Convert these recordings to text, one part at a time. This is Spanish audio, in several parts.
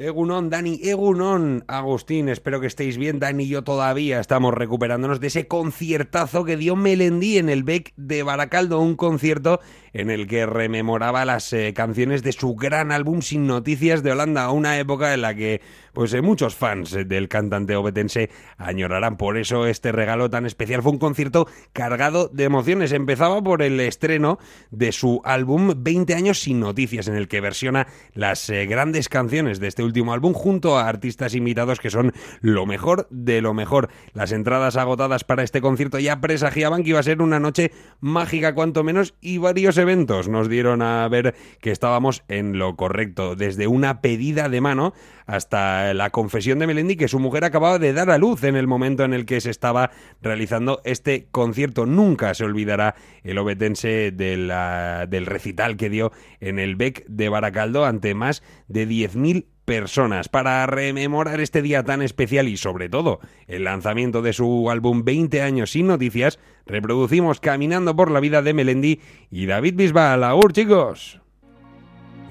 Egunon, Dani, Egunon, Agustín, espero que estéis bien. Dani y yo todavía estamos recuperándonos de ese conciertazo que dio Melendí en el Beck de Baracaldo, un concierto en el que rememoraba las eh, canciones de su gran álbum Sin Noticias de Holanda, una época en la que pues eh, muchos fans eh, del cantante obetense añorarán. Por eso este regalo tan especial fue un concierto cargado de emociones. Empezaba por el estreno de su álbum 20 años sin noticias, en el que versiona las grandes canciones de este último álbum junto a artistas invitados que son lo mejor de lo mejor. Las entradas agotadas para este concierto ya presagiaban que iba a ser una noche mágica cuanto menos y varios eventos nos dieron a ver que estábamos en lo correcto, desde una pedida de mano hasta la confesión de Melendi que su mujer acababa de dar a luz en el momento en el que se estaba realizando este concierto. Nunca se olvidará el obetense del recital que dio en el Beck de Baracaldo ante más de 10.000 personas para rememorar este día tan especial y sobre todo el lanzamiento de su álbum 20 años sin noticias, reproducimos Caminando por la vida de Melendi y David Bisbal. ¡Aur, chicos!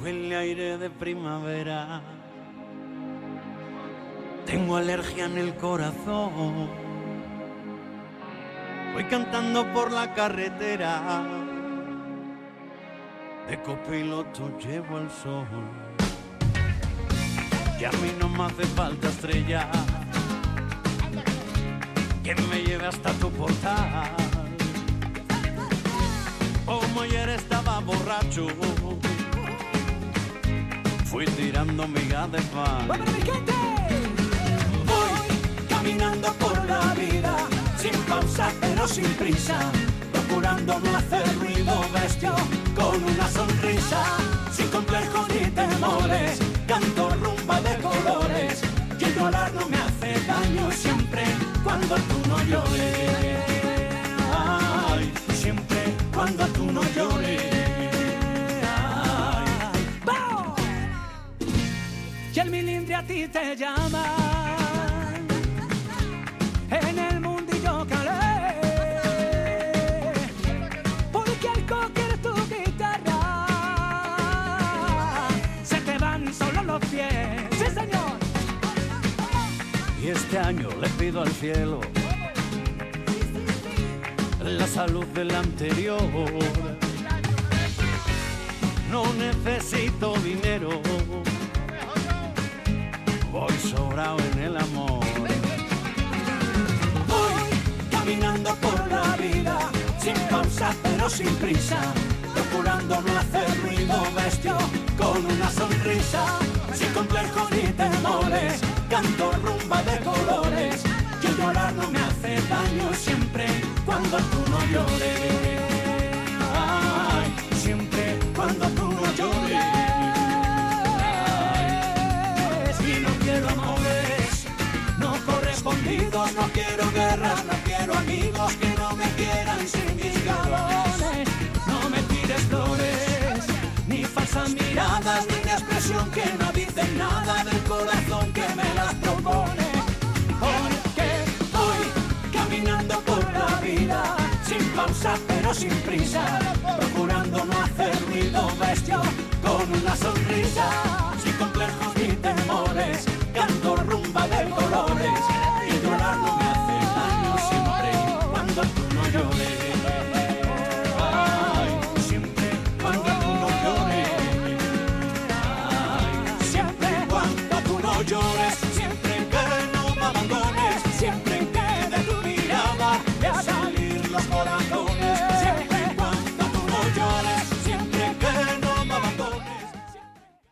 Aire de primavera. Tengo alergia en el corazón. Voy cantando por la carretera. De copiloto llevo el sol que a mí no me hace falta estrella que me lleve hasta tu portal. Como ayer estaba borracho, fui tirando miga de pan. Caminando por la vida, sin pausa pero sin prisa, procurando no hacer ruido bestia, con una sonrisa, sin complejos ni temores canto rumba de colores, que llorar no me hace daño siempre cuando tú no llores. Ay, siempre cuando tú no llores. Y el milindre a ti te llama. En el mundillo calé. Porque al coger tu guitarra se te van solo los pies. Sí, señor. Y este año le pido al cielo la salud del anterior. No necesito dinero, voy sobrado en el amor. Por la vida, sin pausa pero sin prisa, procurando no hacer ruido bestia, con una sonrisa, sin complejos ni temores, canto rumba de colores, que llorar no me hace daño siempre cuando tú no llores. No correspondidos, no quiero guerras, no quiero amigos que no me quieran sin mis galones. No me tires flores, ni falsas miradas, ni una expresión que no dicen nada del corazón que me las propone. Porque voy caminando por la vida, sin pausa pero sin prisa, procurando no hacer ruido bestia, con una sonrisa